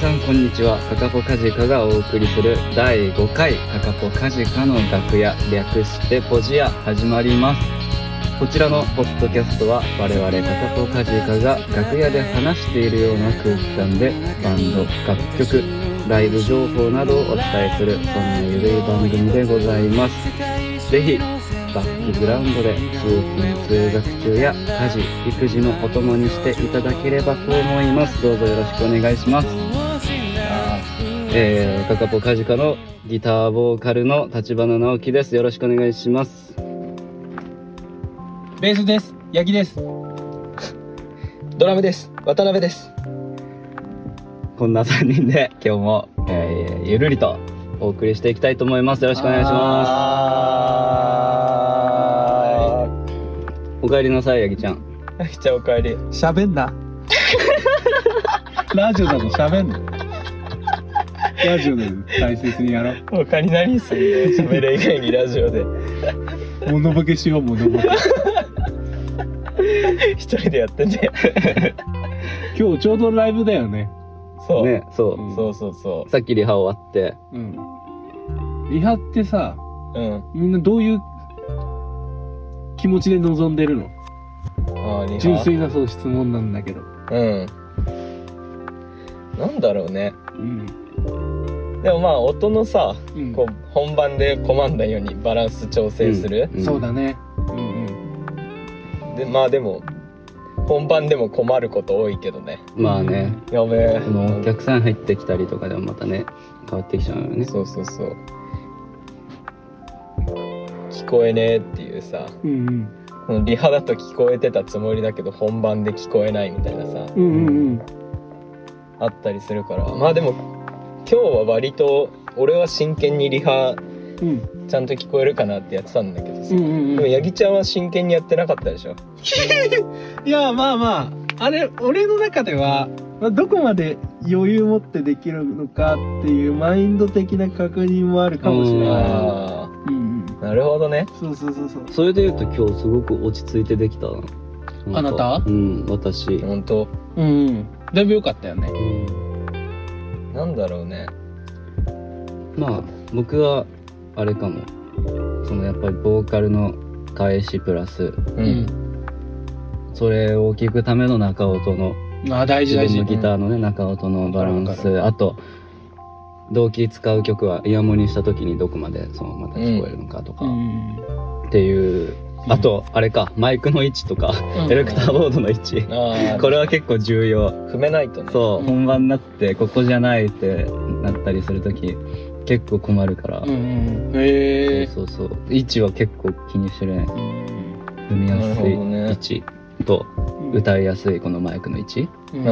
さんこんにちは。カカポカジカがお送りする第5回カカポカジカの楽屋略してポジア始まります。こちらのポッドキャストは我々カカポカジカが楽屋で話しているような空気感でバンド楽曲ライブ情報などをお伝えするそんなゆるい番組でございます。ぜひバックグラウンドで通勤通学中や家事育児のお供にしていただければと思います。どうぞよろしくお願いします。えー、カカポカジカのギターボーカルの立花直樹ですよろしくお願いしますベースです。ヤギです。ドラムです。渡辺です。こんな3人で今日も、えー、ゆるりとお送りしていきたいと思いますよろしくお願いしまはすおかえりなさいヤギちゃんーい。じゃあお帰り。喋んな。ラジオだと喋んな。ラジオで大切にやろう。他に何すんの喋る以外にラジオで。モノボケしよう、モノボケ。一人でやってて。今日ちょうどライブだよね。そう。ねそう、うんそうそうそさっきリハ終わってうん。リハってさ、う。うん。みんなどういう気持ちで臨んでるの？純粋なそう質問なんだけど。うん。なんだろうね。うん。でもまあ音のさ、うんこう本番でコマンダようにバランス調整する。んそうだね。うんうん。で、まあでも、本番でも困ること多いけどね。まあねやべえ。お客さん入ってきたりとかでもまたね変わってきちゃうよねそうそうそう聞こえねえっていうさうんうん。このリハだと聞こえてたつもりだけど本番で聞こえないみたいなさうんうんうん。あったりするからまあでも今日は割と俺は真剣にリハうん。ちゃんと聞こえるかなってやってたんだけどさ、うんうんうん。でもヤギちゃんは真剣にやってなかったでしょ？いや、まあまあ、あれ、俺の中では、まあどこまで余裕持ってできるのかっていうマインド的な確認もあるかもしれない。なるほどねそうそうそうそう。それで言うと今日すごく落ち着いてできたなあなたうん私、本当？うんうん。だいぶ良かったよね。うんなんだろうね。まあ僕はあれかも。そのやっぱりボーカルの返しプラスうん、それを聞くための中音のああ、大事大事。自分のギターのね中音のバランス。あと同期使う曲はイヤモニした時にどこまでそのまた聞こえるのかとか。うん。っていう、あとあれかマイクの位置とか、うん。エレクターボードの位置。ああこれは結構重要。踏めないとね。そう、うん。本番になってここじゃないってなったりする時結構困るから。へえ。そうそうそう。位置は結構気にしてるね。うん。踏みやすいね位置と歌いやすいこのマイクの位置。うん。う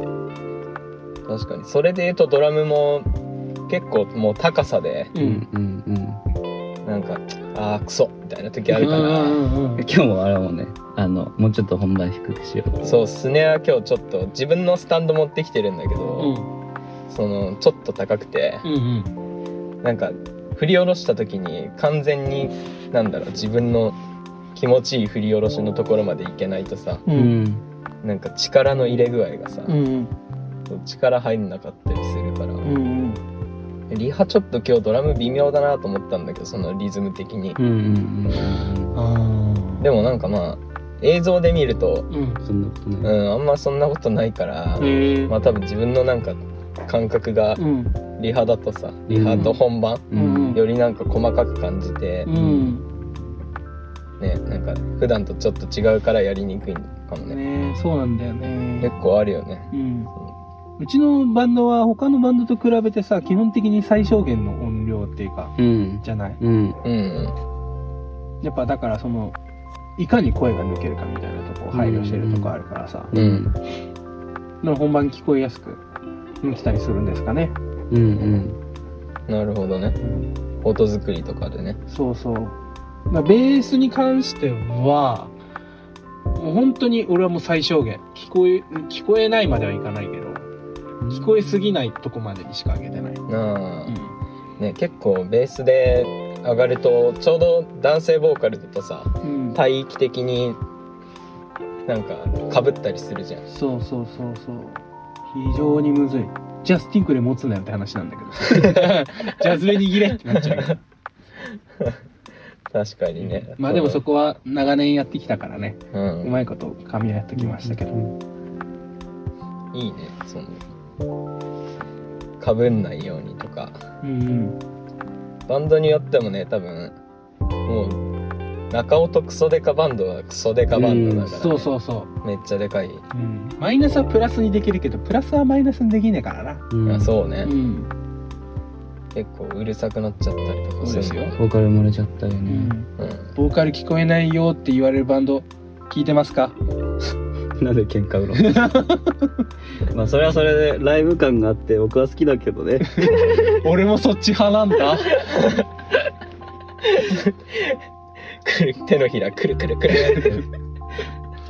ん。確かに。それで言うとドラムも結構もう高さでう。うんんうんうん。なんかあークソみたいな時あるから、今日もあれだもんねあのもうちょっと本番低くしようそうスネア今日ちょっと自分のスタンド持ってきてるんだけど、うんそのちょっと高くてうんうん。なんか振り下ろした時に完全になんだろう自分の気持ちいい振り下ろしのところまでいけないとさう。うんんなんか力の入れ具合がさ、うん力入んなかったりするから、うん。うんリハちょっと今日ドラム微妙だなと思ったんだけどそのリズム的にうんうんうんああ。でもなんかまあ映像で見るとうん。そんなことうない、んあんまそんなことないから。まあ多分自分のなんか感覚がうん。リハだとさリハと本番うんよりなんか細かく感じてうん。ねなんか普段とちょっと違うからやりにくいかもねねそうなんだよね。結構あるよねうん。うちのバンドは他のバンドと比べてさ、基本的に最小限の音量っていうか、うん。じゃない？うん。うん。やっぱだからその、いかに声が抜けるかみたいなとこを配慮してるとこあるからさ、うん。の本番聞こえやすく向きたりするんですかね。うんうん。なるほどね。うん音作りとかでね。そうそう。ベースに関しては、もう本当に俺はもう最小限。聞こえ、聞こえないまではいかないけど、聞こえすぎないとこまでにしか上げてない。なあ、うね結構ベースで上がるとちょうど男性ボーカルだとさん。うん。帯域的になんかかぶったりするじゃんそうそうそうそう。非常にむずいジャスティンクで持つなよって話なんだけど ジャズベ握れってなっちゃう確かにね。まあでもそこは長年やってきたからねう。うんまいこと髪はやってきましたけど、いいね、その、かぶんないようにとか。うんバンドによってもね、多分、もう、中尾とクソデカバンドはクソデカバンドだから、ねそうそうそう、めっちゃでかい。うん、マイナスはプラスにできるけどプラスはマイナスにできねえからな。うん。あそうね、ん、結構うるさくなっちゃったりとかそうですよ。るボーカル漏れちゃったよね。うん、うん。ボーカル聞こえないよって言われるバンド聞いてますか？なんで喧嘩売ろう まあそれはそれでライブ感があって僕は好きだけどね。俺もそっち派なんだくる手のひらくるくるくる。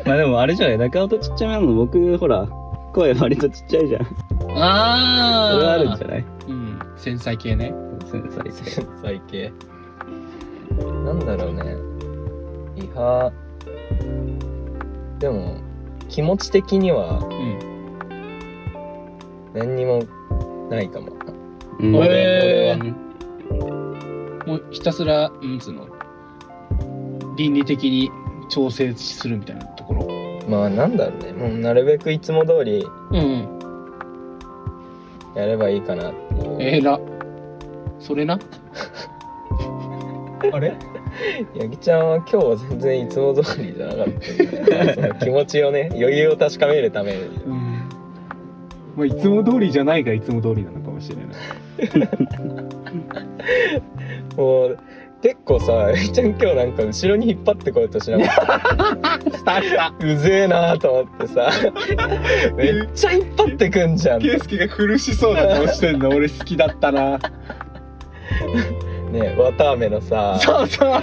まあでもあれじゃない中尾とちっちゃめなの僕ほら声割とちっちゃいじゃん。あそれはあるんじゃない？うん繊細系ね繊細性繊細系。なんだろうね。リハ、でも、気持ち的にはうん。何にもないかも。うん。へー。うんもうひたすらうんつうの倫理的に調整するみたいなところ。まあなんだろうね。もうなるべくいつも通りうん。やればいいかなっていう。えらそれな？あれ？八木ちゃんは今日は全然いつも通りじゃなかった気持ちをね、余裕を確かめるために。うんまあいつも通りじゃないがいつも通りなのかもしれないもう、結構さ、八木ちゃん今日なんか後ろに引っ張ってこようとしなかった。したしたうぜえなーと思ってさ、めっちゃ引っ張ってくんじゃん。ね圭介が苦しそうな顔してんの俺好きだったなわたあめのさ、そうそう。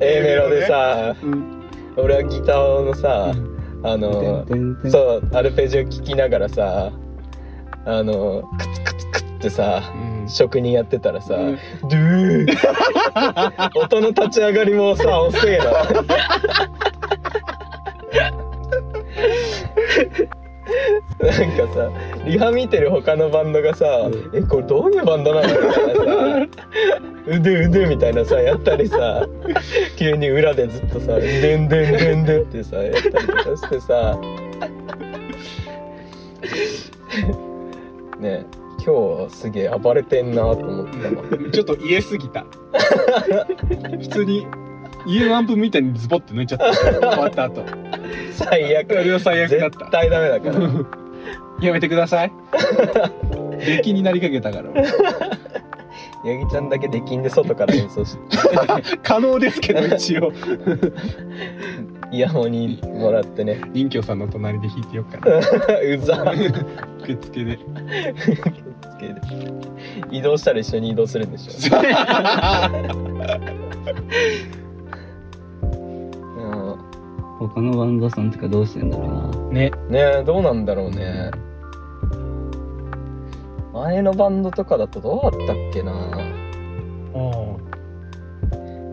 A メロでさ、うん。俺はギターのさ、あの、そう、アルペジオ聴きながらさ、あの、クツクツクツってさ、うん。職人やってたらさ、うん。ドゥー。音の立ち上がりもさ、遅えな。なんかさ、リハ見てる他のバンドがさ、うん。え、これどういうバンドなのみたいなさ、うでうでみたいなさ、やったりさ、急に裏でずっとさ、でんでんでんでんってさ、やったりとかしてさ、ね今日すげえ暴れてんなと思ったの。ちょっと言えすぎた。普通に家のアンプみたいにズボって抜いちゃった。終わった後。最悪。あれは最悪だった。絶対ダメだから。やめてください 出来になりかけたからヤギちゃんだけ出禁で外から演奏して、可能ですけど一応 イヤホンにもらってね。林居さんの隣で弾いてよっかなうざ。受付でつけて移動したら一緒に移動するんでしょ。うん他のバンドさんとかどうしてんだろうな。ねねえ、どうなんだろうね。前のバンドとかだとどうだったっけな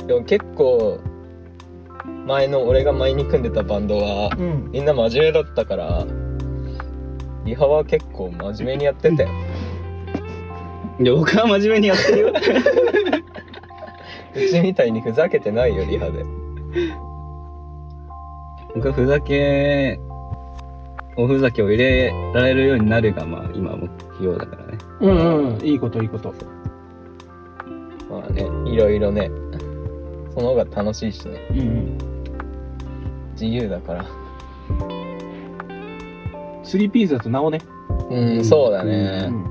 でも結構、前の俺が前に組んでたバンドは、うんみんな真面目だったから、リハは結構真面目にやってたよ。いや、僕は真面目にやってるよ。うちみたいにふざけてないよ、リハで。僕はふざけ、おふざけを入れられるようになるが、まあ今目標だからね。うんうんいいこといいことまあね、いろいろね、その方が楽しいしね、うんうん自由だから。スリーピースだとなおねうん、そうだうね。ん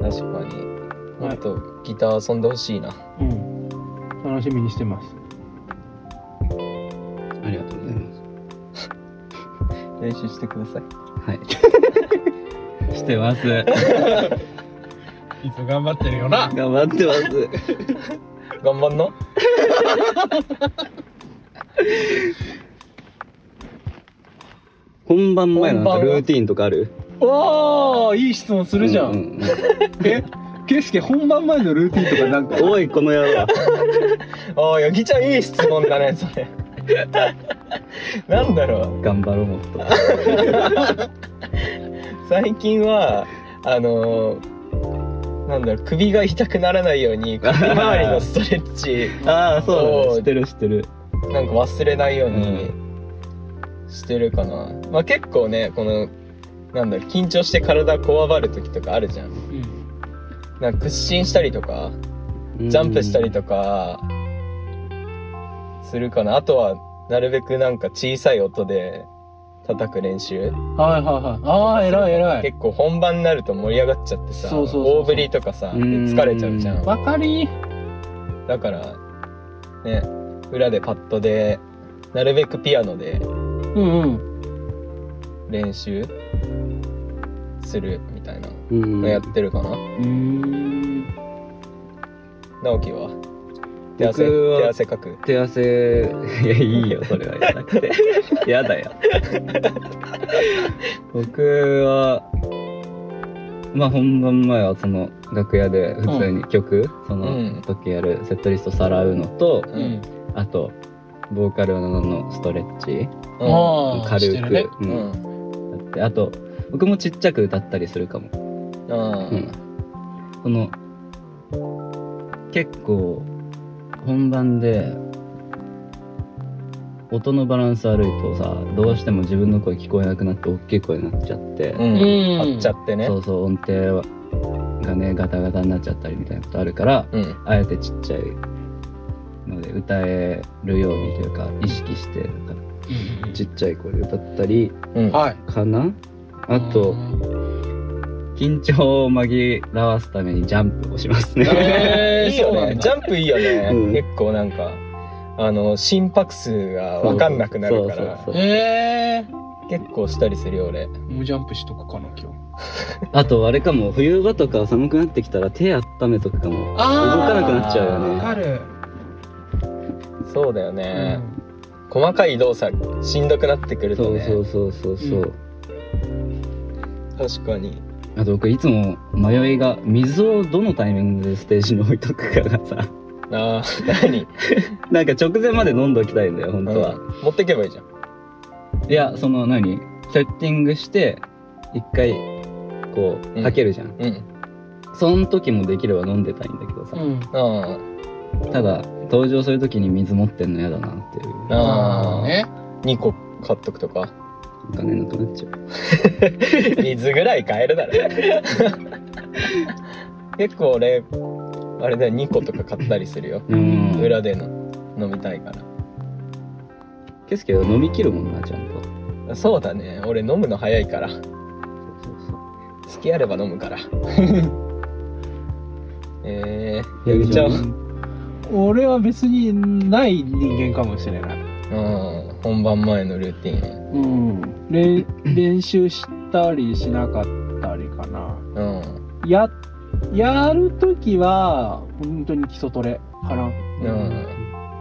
確かに。もっとギター遊んでほしいな。うん楽しみにしてますありがとうございます。練習してください。はい。してます。いつも頑張ってるよな頑張ってます。頑張んの？本番前のルーティーンとかある？おーいい質問するじゃん、ううんえ？ケイスケ本番前のルーティンとかなんか？おい、この野郎。ああ、ヤギちゃんいい質問だね、それ。なんだろう？頑張ろうもっと。最近はあのーなんだろう首が痛くならないように 首周りのストレッチああ、そうね。知ってる知ってる。なんか忘れないようにしてるかな、まあ結構ねこのなんだろう緊張して体こわばる時とかあるじゃん。うん。なんか屈伸したりとかジャンプしたりとかするかな。あとはなるべくなんか小さい音で叩く練習はいはいはい。ああ、偉い偉い。結構本番になると盛り上がっちゃってさそうそうそう大振りとかさ疲れちゃうじゃんわかりだからね裏でパッドでなるべくピアノでうんうん。練習するみたいなうん。のやってるかな、うーん。直樹は？手汗手汗かく手汗、いや、いいよ、それはやなくて。やだよ。僕は、まあ本番前はその楽屋で普通に曲、そうんの時やるセットリストさらうのと、ううんん。あと、ボーカルのストレッチ、ああ、軽く、ね。ううんん、やって、あと、僕もちっちゃく歌ったりするかも。あうん。その、結構、本番で、音のバランス悪いとさ、どうしても自分の声聞こえなくなって、大きい声になっちゃって、うん。うん張っちゃってね。そうそう、音程がね、ガタガタになっちゃったりみたいなことあるから、うん。あえてちっちゃいので、歌えるようにというか、意識して、なんかうん。ちっちゃい声で歌ったり。かな？あと、緊張を紛らわすためにジャンプをしますね。えーいいよね。ジャンプいいよね、うん。結構なんかあの心拍数が分かんなくなるから。そうそうそうええ結構したりするよ俺。もうジャンプしとくかな、今日。あとあれかも冬場とか寒くなってきたら手温めとくかも動かなくなっちゃうよわねかる。そうだよね、細かい動作しんどくなってくるとね。そうそうそうそうそう、う確かにあと僕いつも迷いが水をどのタイミングでステージに置いとくかがさ。あー何？なんか直前まで飲んどきたいんだよ本当は、うん持ってけばいいじゃん。いやその何？セッティングして一回こううん。かけるじゃん、うん。その時もできれば飲んでたいんだけどさ、うん。あただ登場する時に水持ってんの嫌だなっていう。ああね。あ2個買っとくとかお金なくなっちゃう。水ぐらい買えるだろ。結構俺あれだよ2個とか買ったりするよ。うん。裏での飲みたいから。ケスケは飲み切るもんなちゃんと。そうだね。俺飲むの早いから。そうそう好きあれば飲むから。えー、そうやぎちゃん俺は別にない人間かもしれない。うん。本番前のルーティンうん。れ練習したりしなかったりかな。うん。や、やるときは、本当に基礎トレかな。うん。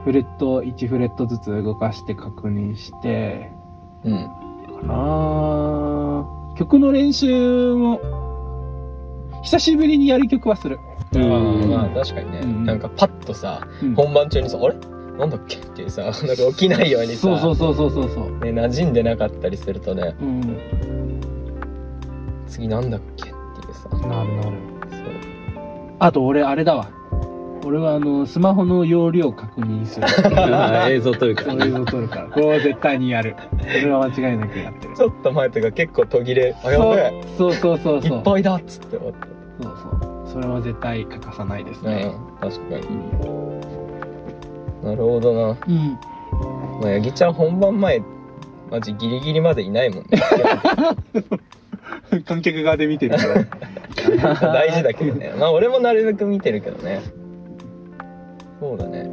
フレット、1フレットずつ動かして確認して、うん。かな。曲の練習も、久しぶりにやる曲はする。あうん。ーまあ確かにね、うん。なんかパッとさうん。本番中にさあれ？なんだっけっていうさ なんか起きないようにさそうそうそうそうそうそう。ね、馴染んでなかったりするとねうん。次なんだっけっていうさそうなるなる。あと俺、あれだわ。俺はあの、スマホの容量確認する。映像撮るからそういうの撮るから。これは絶対にやる。これは間違いなくやってる。ちょっと前とか結構途切れあやべえそうそうそうそう。いっぱいだっつって思ってそうそう。それは絶対欠かさないですね。うん確かになるほどな。うん。まあヤギちゃん本番前マジギリギリまでいないもんね。観客側で見てるから。大事だけどね。まあ俺もなるべく見てるけどね。そうだね。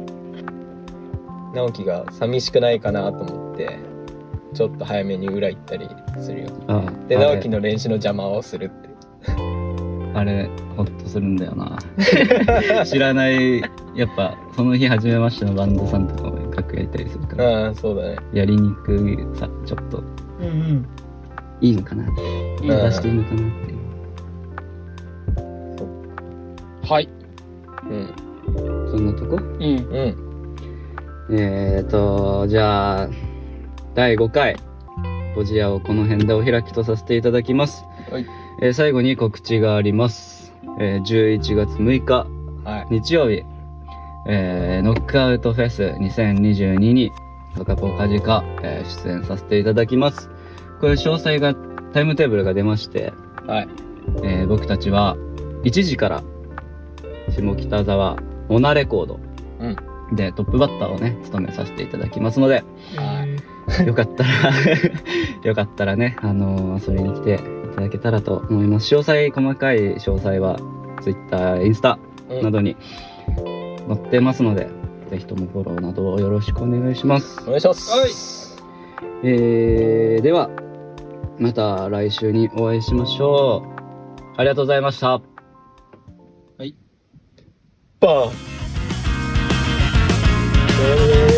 直樹が寂しくないかなと思ってちょっと早めに裏行ったりするよ。あであれ。直樹の練習の邪魔をするってあれホッとするんだよな 知らないやっぱその日初めましてのバンドさんとかも楽屋いたりするからああそうだねやりにくいさちょっとうんうん。いいのかな？うん出していいのかなっていうはい。うんそんなとこ？うん。うんえーと、じゃあ、第5回、ポジアをこの辺でお開きとさせていただきます。はい。えー最後に告知があります。えー11月6日、はい。日曜日、えーノックアウトフェス2022に、カカポカジカ、えー出演させていただきます。これ詳細が、タイムテーブルが出まして、はい。えー僕たちは1時から下北沢モナレコードうん。でトップバッターをね、務めさせていただきますので、はいよかったら、よかったらね、あのー遊びに来ていただけたらと思います。詳細、細かい詳細は Twitter、インスタうんなどに載ってますので、ぜひともフォローなどをよろしくお願いしますお。願いします。えー、では、また来週にお会いしましょう。ありがとうございました。バーン。